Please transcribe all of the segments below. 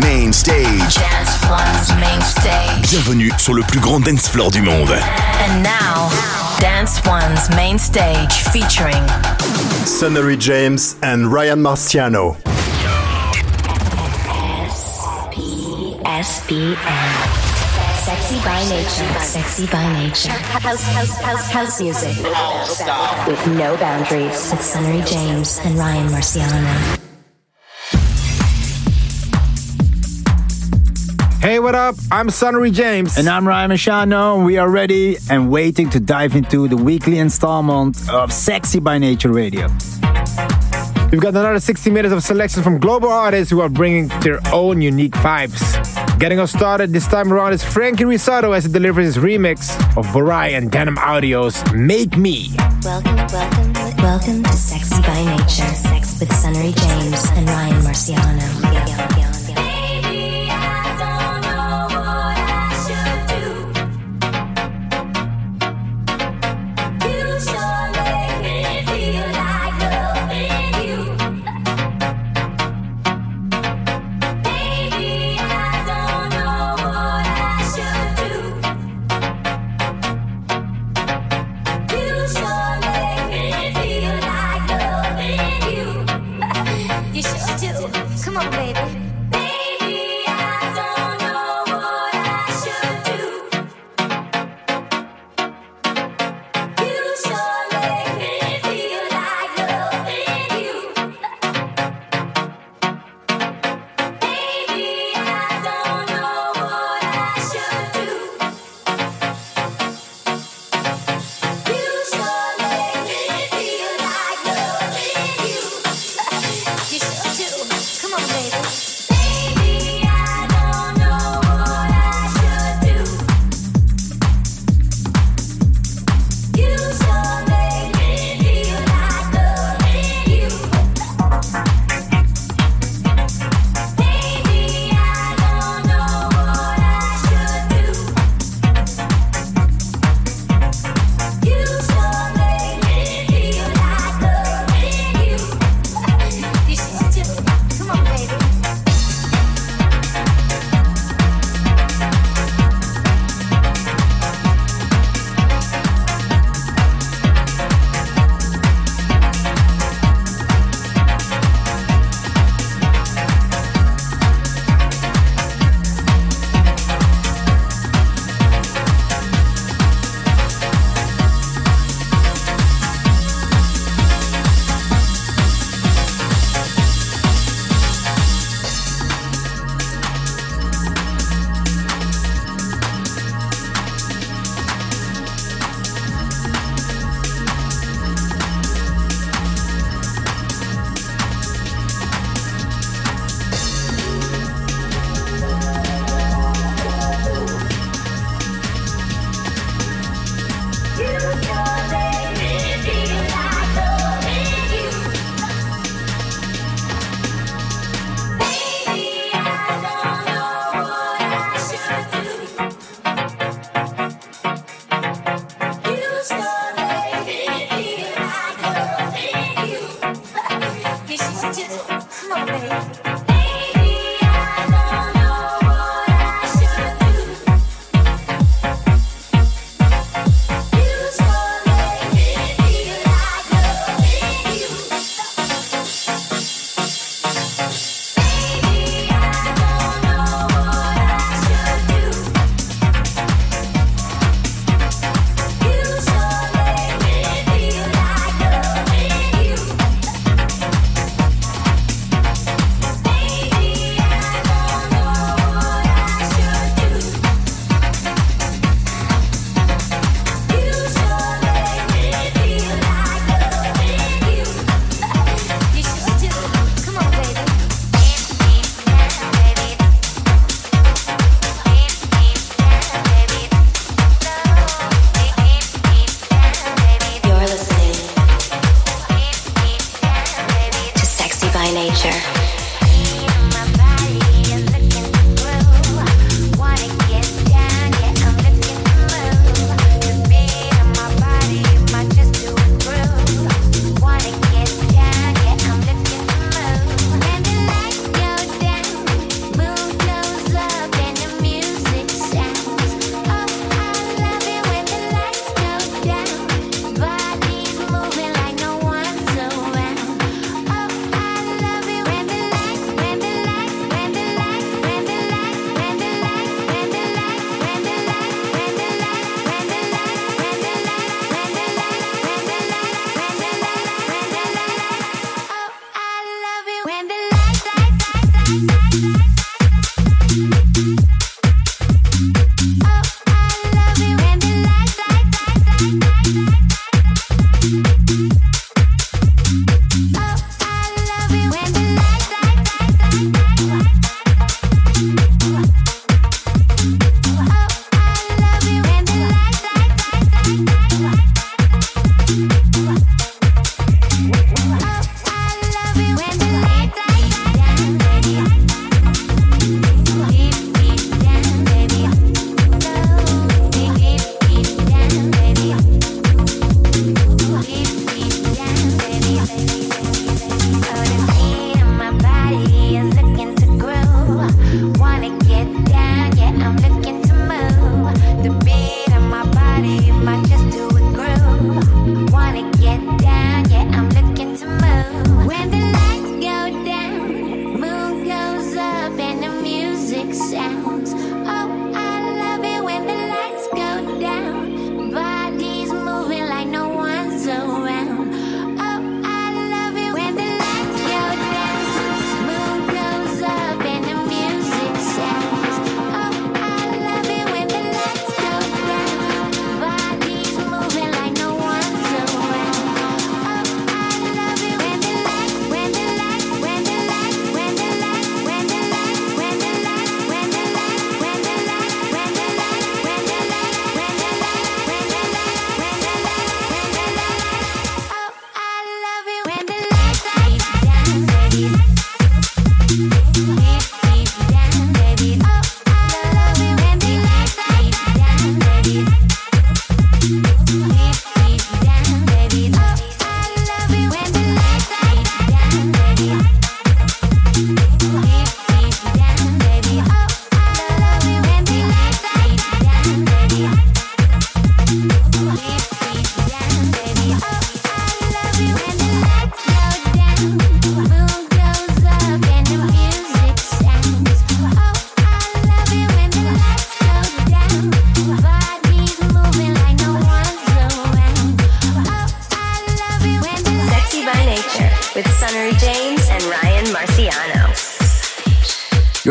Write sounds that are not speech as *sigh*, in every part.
Main Stage. Dance One's main stage. Bienvenue sur le plus grand dance floor du monde. And now, Dance One's main stage featuring Sunnery James and Ryan Marciano. SBN. Sexy by nature. Sexy by nature. House, house, house, house music. With no boundaries. With Sunnery James and Ryan Marciano. Hey, what up? I'm Sunnery James. And I'm Ryan Marciano. We are ready and waiting to dive into the weekly installment of Sexy by Nature Radio. We've got another 60 minutes of selection from global artists who are bringing their own unique vibes. Getting us started this time around is Franky Rizardo as he delivers his remix of Borai and Denham Audio's Make Me. Welcome, welcome, welcome to Sexy by Nature. Sex with Sunnery James and Ryan Marciano.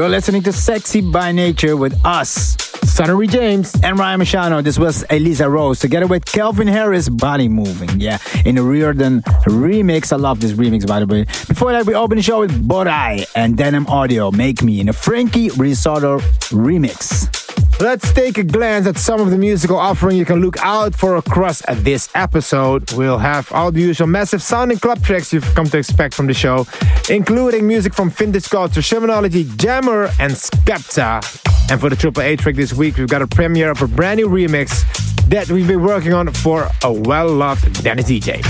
You're listening to Sexy by Nature with us, Sunnery James. and Ryan Marciano. This was Eliza Rose together with Calvin Harris, Body Moving. Yeah, in a Reardon remix. I love this remix, by the way. Before that, we open the show with Borai and Denham Audio, Make Me, in a Franky Rizardo remix. Let's take a glance at some of the musical offering you can look out for across this episode. We'll have all the usual massive sounding club tracks you've come to expect from the show, including music from Vintage Culture, Shermanology, Jammer, and Skepta. And for the Triple A track this week, we've got a premiere of a brand new remix that we've been working on for a well-loved Danish DJ.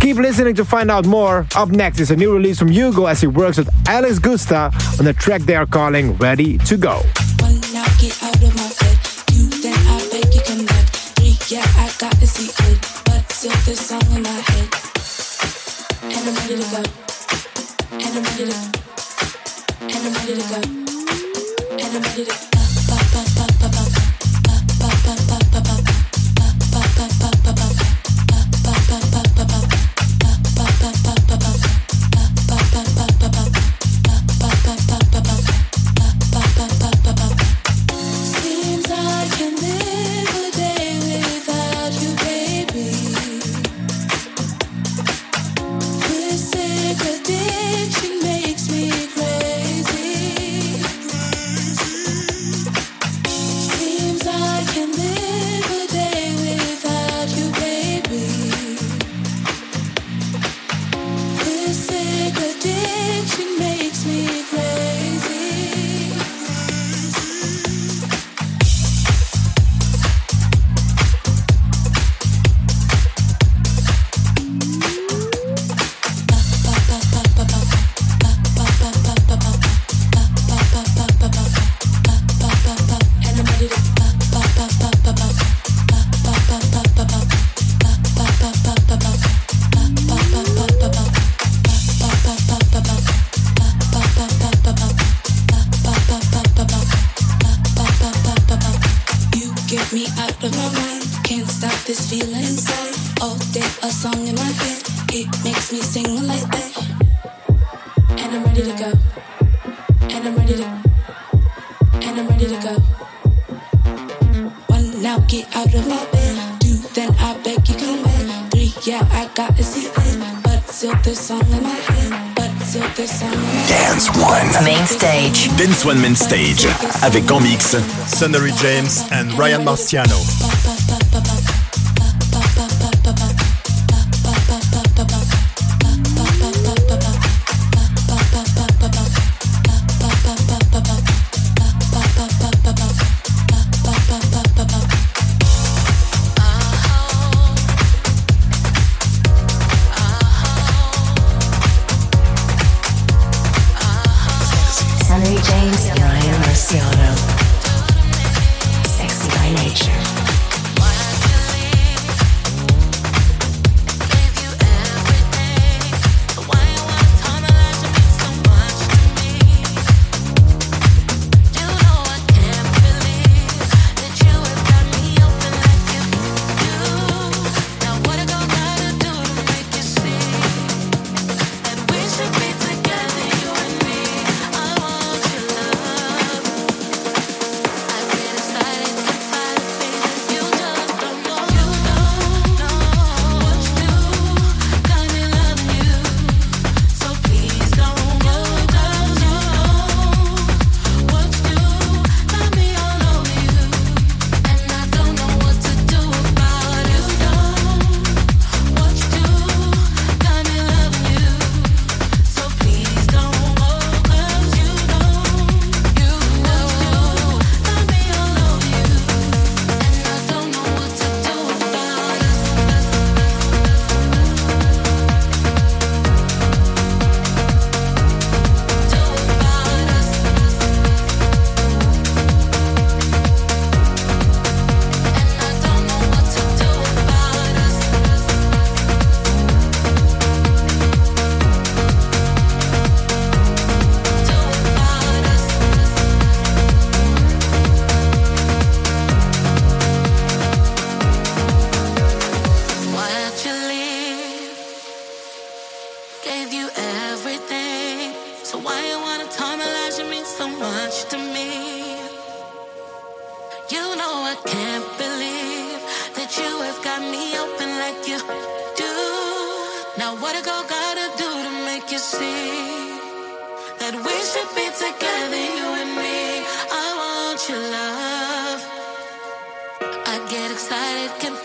Keep listening to find out more. Up next is a new release from Hugo as he works with Alex Gusta on the track they are calling Ready to Go. Yeah, I got the secret, but still this song in my head. And I'm ready to go. And I'm ready to. And I'm ready to go. And I'm ready to. ba, Stage. Avec en mix Sunnery James and Ryan Marciano. Now what a girl gotta do to make you see that we should be together, you and me. I want your love. I get excited, can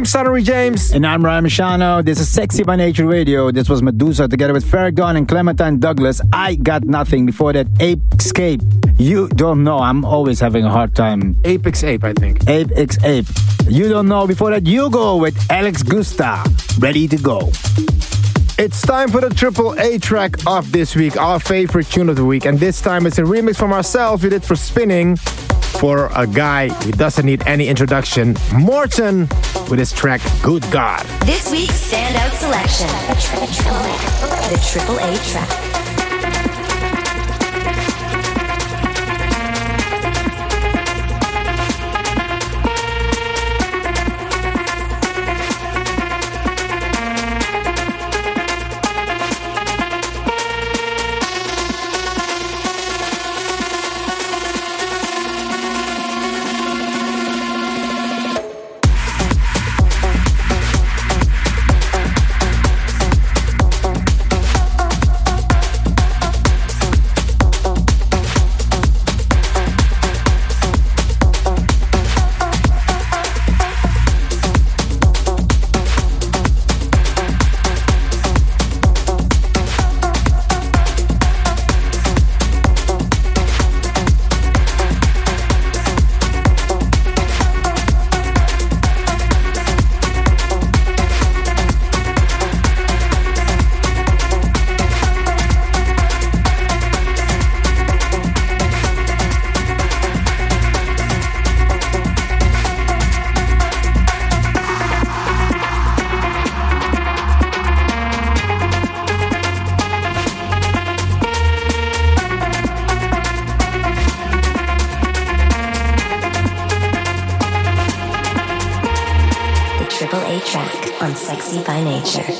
I'm Sunnery James. And I'm Ryan Marciano. This is Sexy by Nature Radio. This was Meduza together with Farragon and Clementine Douglas. I got nothing. Before that, Ape Escape. You don't know. I'm always having a hard time. Apex Ape, I think. Ape X Ape. You don't know. Before that, you go with Alex Gusta. Ready to go. It's time for the triple A track of this week, our favorite tune of the week. And this time it's a remix from ourselves. We did for Spinnin' for a guy who doesn't need any introduction, Morten, with his track Good God. This week's standout selection. The triple A track. Nature.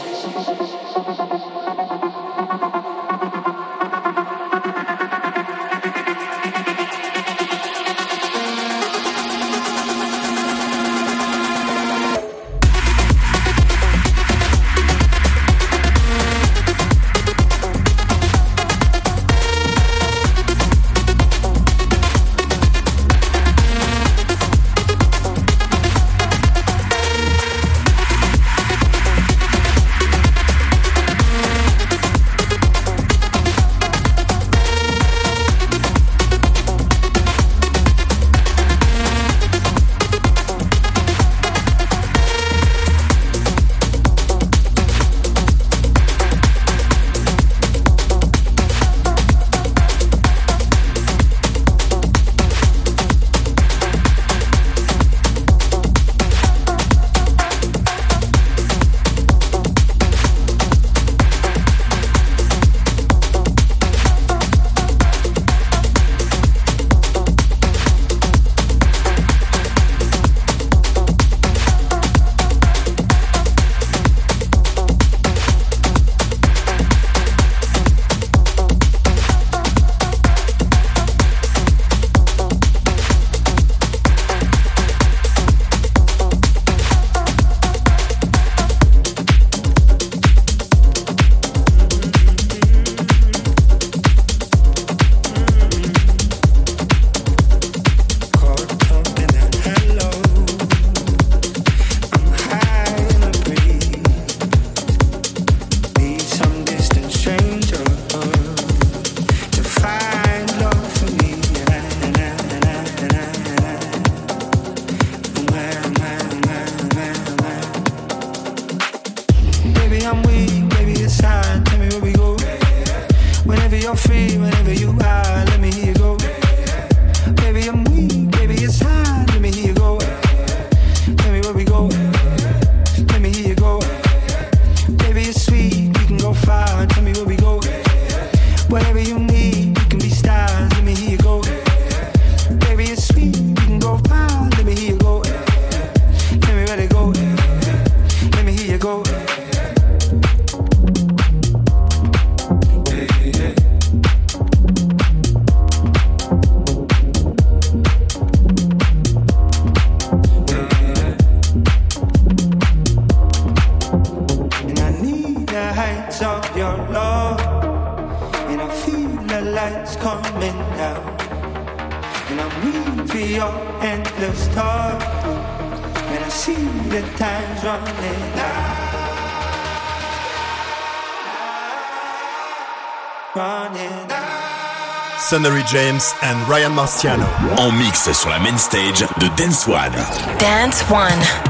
James and Ryan Marciano. En mix sur la main stage de Dance One. Dance One.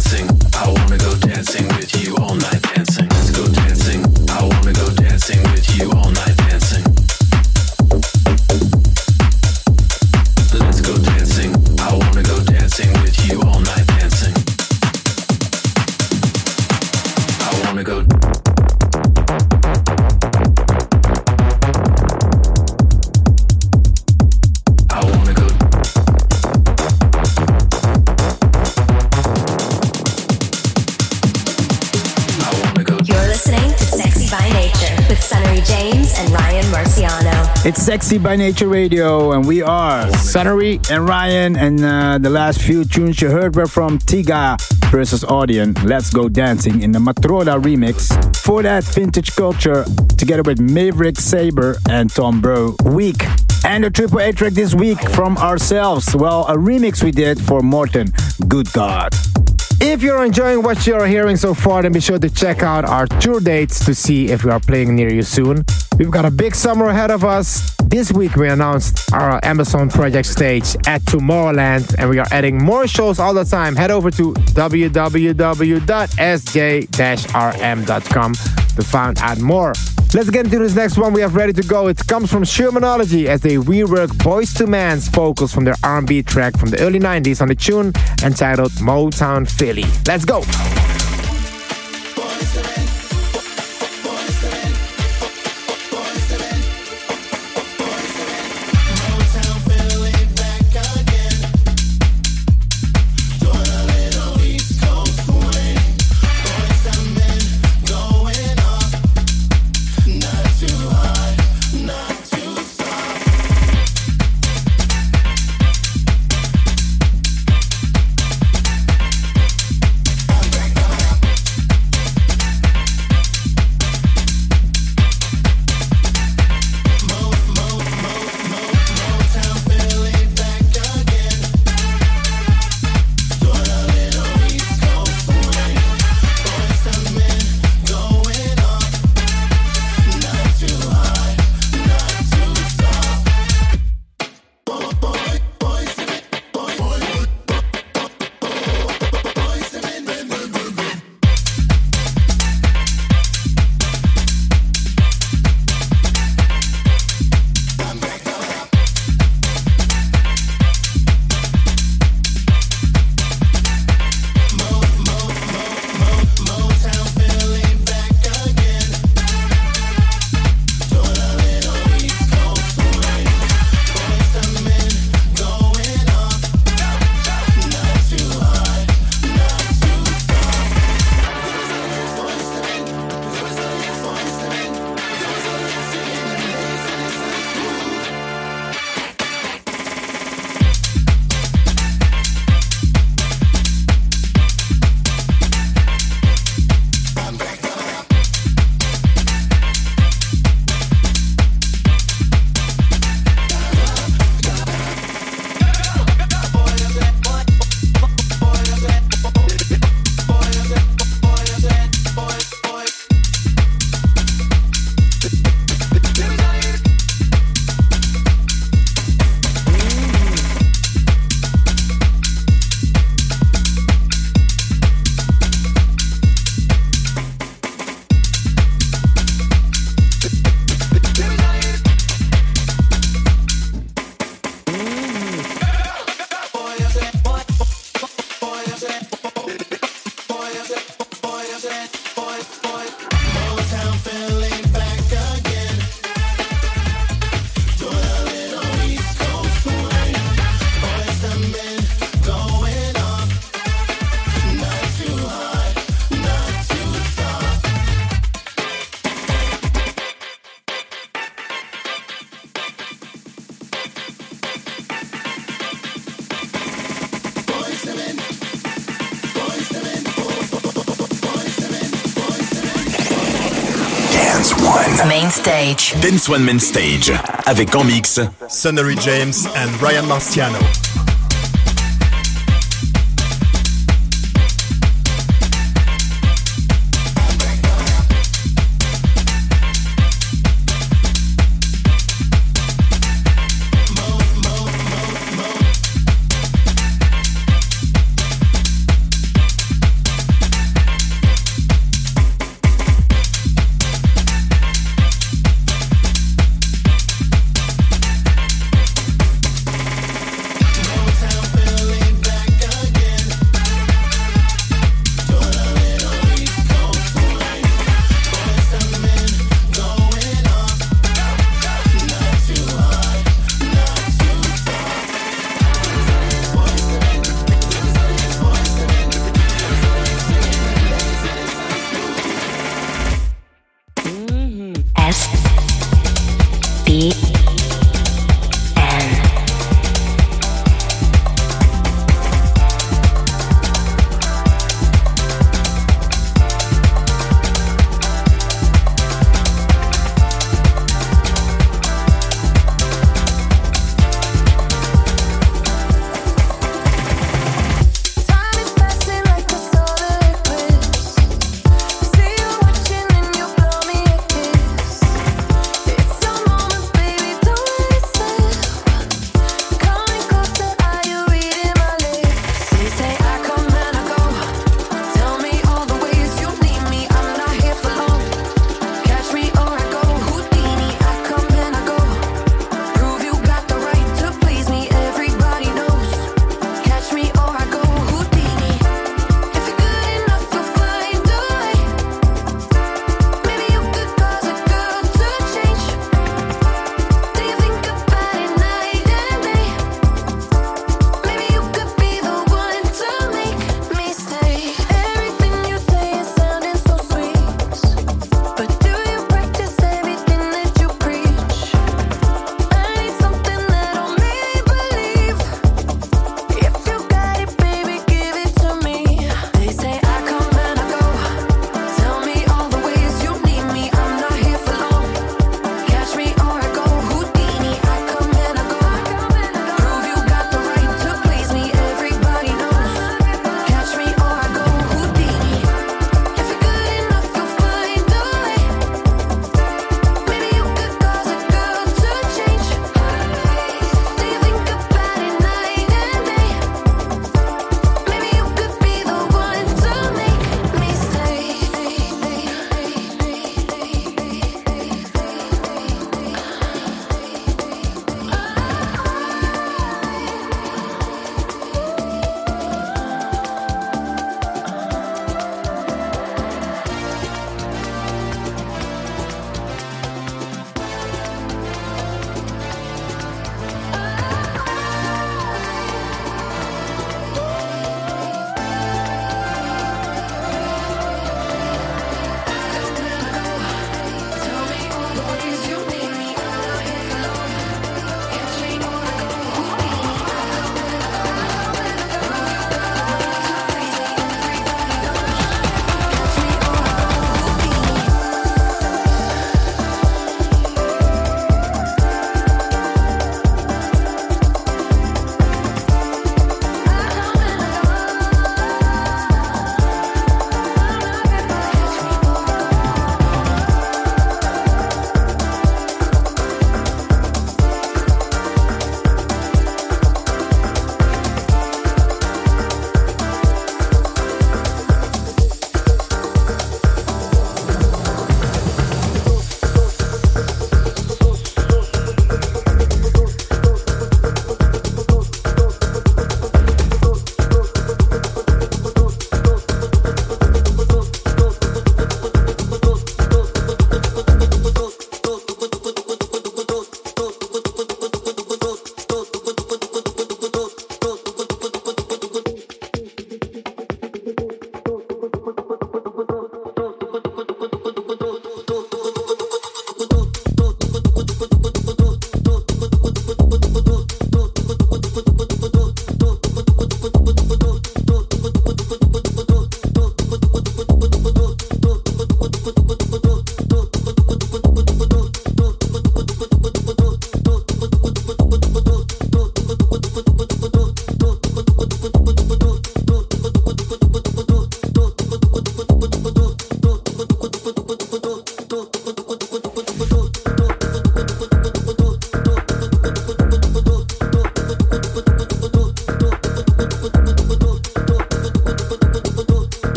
Ryan Marciano. It's Sexy by Nature Radio, and we are Sunnery and Ryan. And uh, the last few tunes you heard were from Tiga versus Audion. Let's Go Dancing in the Matroda remix. For that, Vintage Culture, together with Maverick Sabre and Tom Breu. Week. And a triple A track this week from ourselves. Well, a remix we did for Morten. Good God. If you're enjoying what you're hearing so far, then be sure to check out our tour dates to see if we are playing near you soon. We've got a big summer ahead of us. This week we announced our Amazon project stage at Tomorrowland, and we are adding more shows all the time. Head over to www.sj-rm.com to find out more. Let's get into this next one we have ready to go. It comes from Shermanology as they rework Boyz II Men's vocals from their R&B track from the early 90s on the tune entitled Motown Philly. Let's go! Dance One Man Stage. Avec en mix. Sonnery James and Ryan Marciano.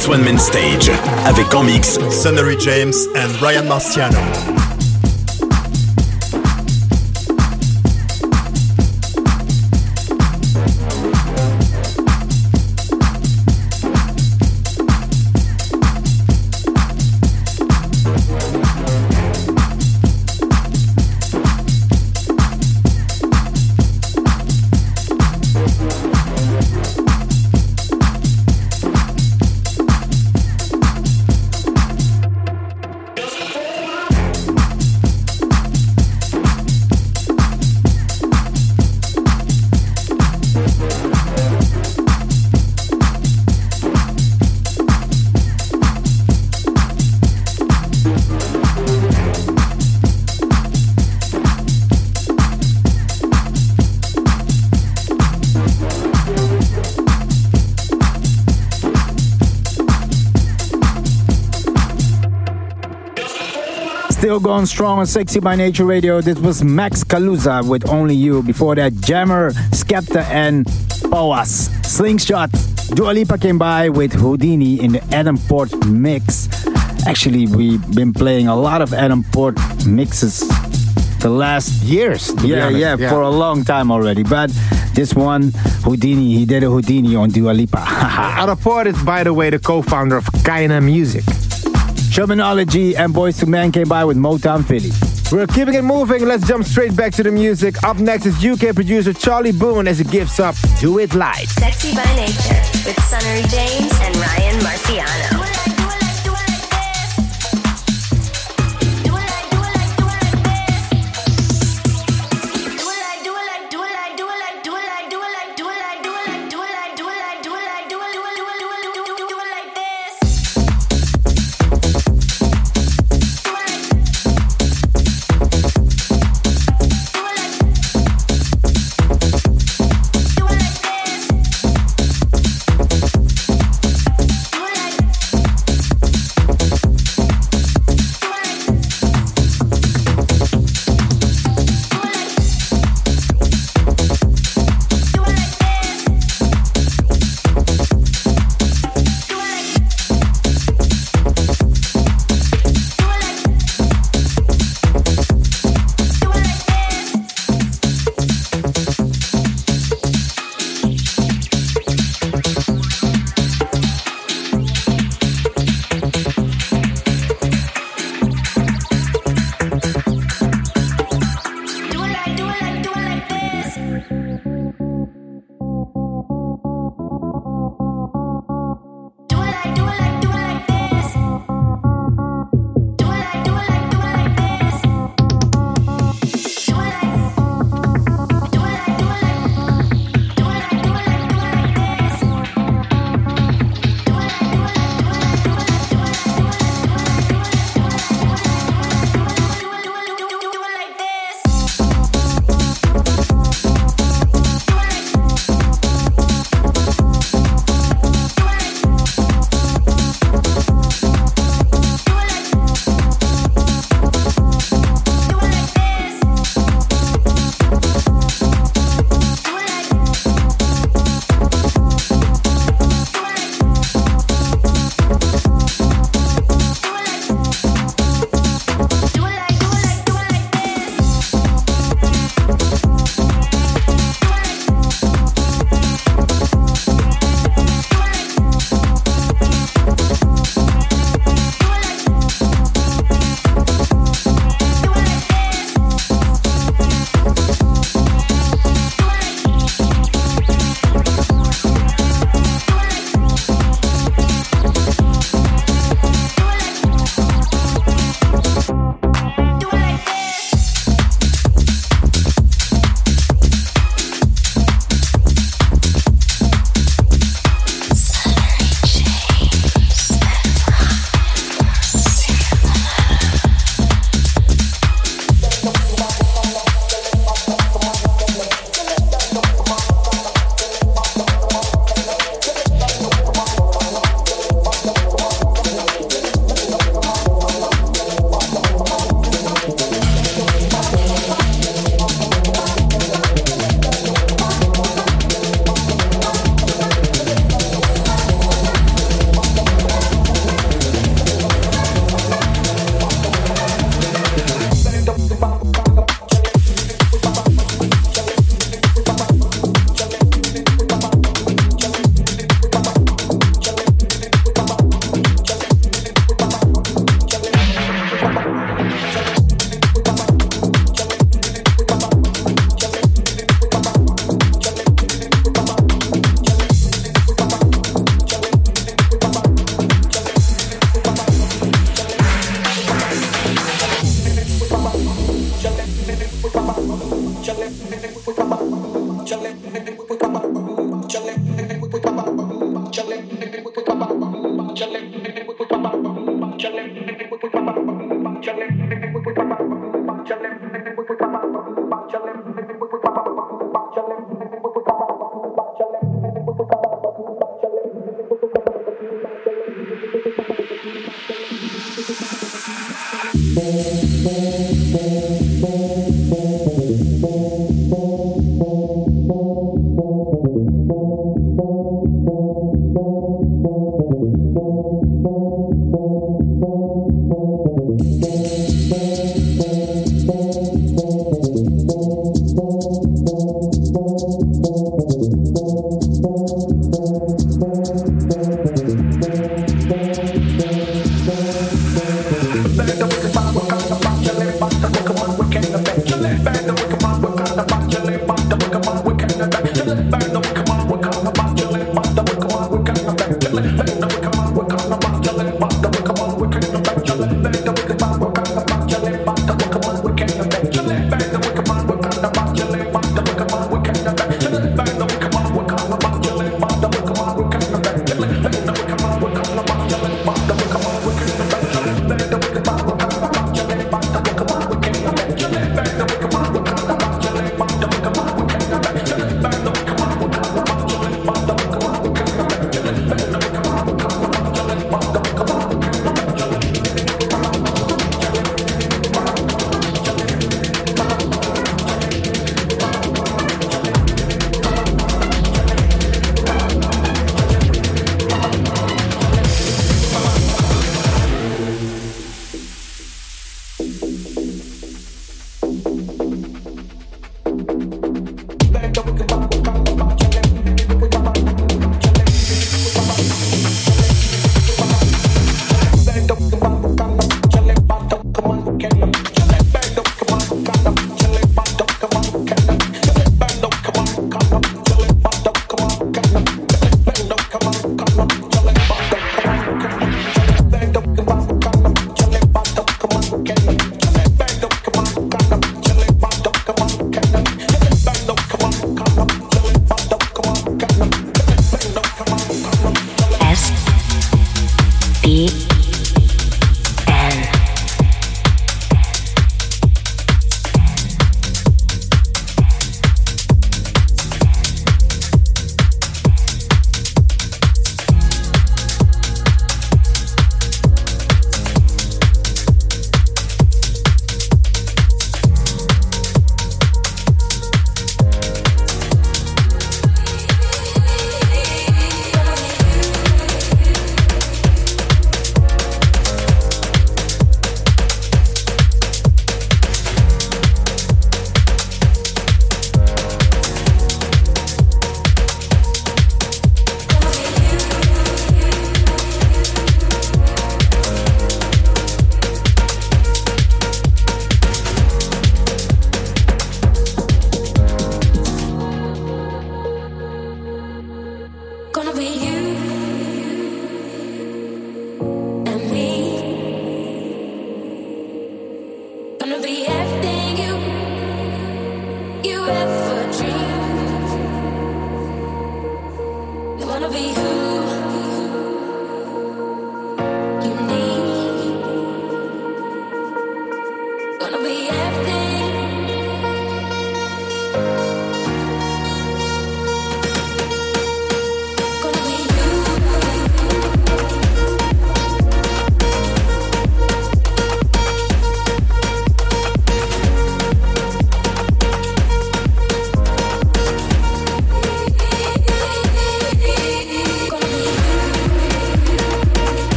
Dance One Main Stage. Avec en mix Sonnery James and Ryan Marciano. Still going strong on Sexy by Nature Radio. This was Max Kaluza with Only You. Before that, Jammer, Skepta, and Boas. Slingshot. Dua Lipa came by with Houdini in the Adam Port mix. Actually, we've been playing a lot of Adam Port mixes the last years. be yeah, yeah, for a long time already. But this one, Houdini, he did a Houdini on Dua Lipa. *laughs* Adam Port is, by the way, the co-founder of Keinemusik. Shermanology and Boyz II Men came by with Motown Philly. We're keeping it moving. Let's jump straight back to the music. Up next is UK producer Charlie Boone as he gives up Do It Live. Sexy by Nature with Sunnery James and Ryan Marciano.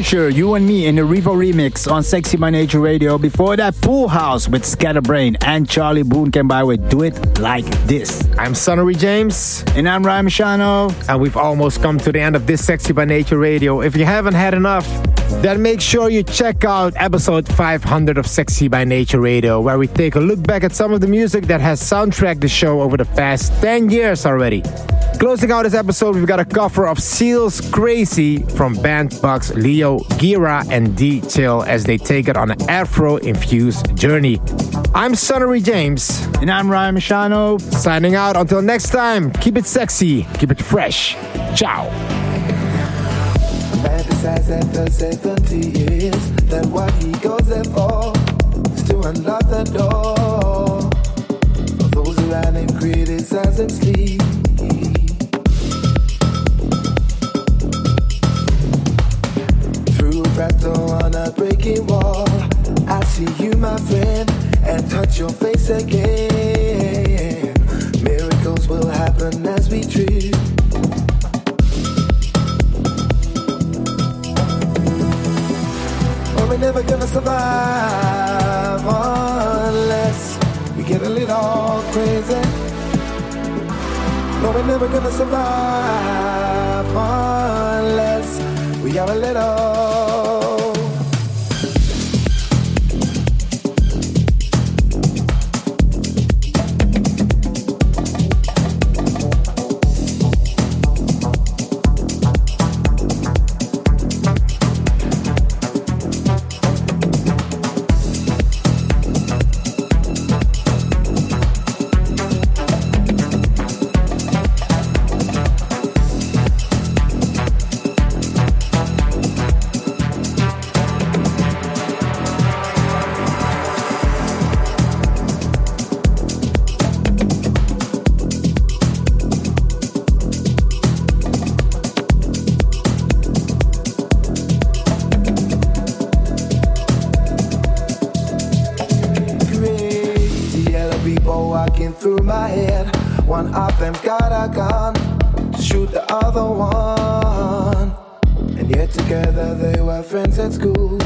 Disclosure, you and me in the Rivo remix on Sexy by Nature Radio. Before that, Pool House with Scatterbrain and Charlie Boone can buy with Do It Like This. I'm Sunnery James. And I'm Ryan Marciano. And we've almost come to the end of this Sexy by Nature Radio. If you haven't had enough, then make sure you check out episode 500 of Sexy by Nature Radio, where we take a look back at some of the music that has soundtracked the show over the past 10 years already. Closing out this episode, we've got a cover of Seals Crazy from band Bucks Leo, Gira, and D Chill as they take it on an Afro infused journey. I'm Sunnery James. And I'm Ryan Marciano. Signing out until next time. Keep it sexy, keep it fresh. Ciao. Decides after 70 years that what he goes there for is to unlock the door. Those around him criticize and sleep. Through a fractal on a breaking wall, I see you, my friend, and touch your face again. Miracles will happen as we dream. We're never gonna survive unless we get a little crazy. No, we're never gonna survive unless we are a little. One of them's got a gun to shoot the other one. And yet together they were friends at school.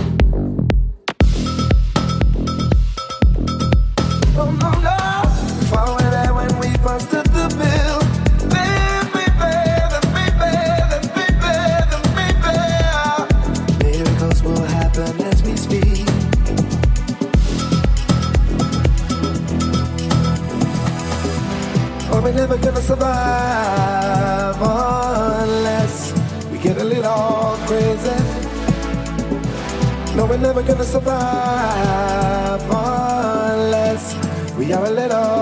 We're gonna survive oh, unless we are a little.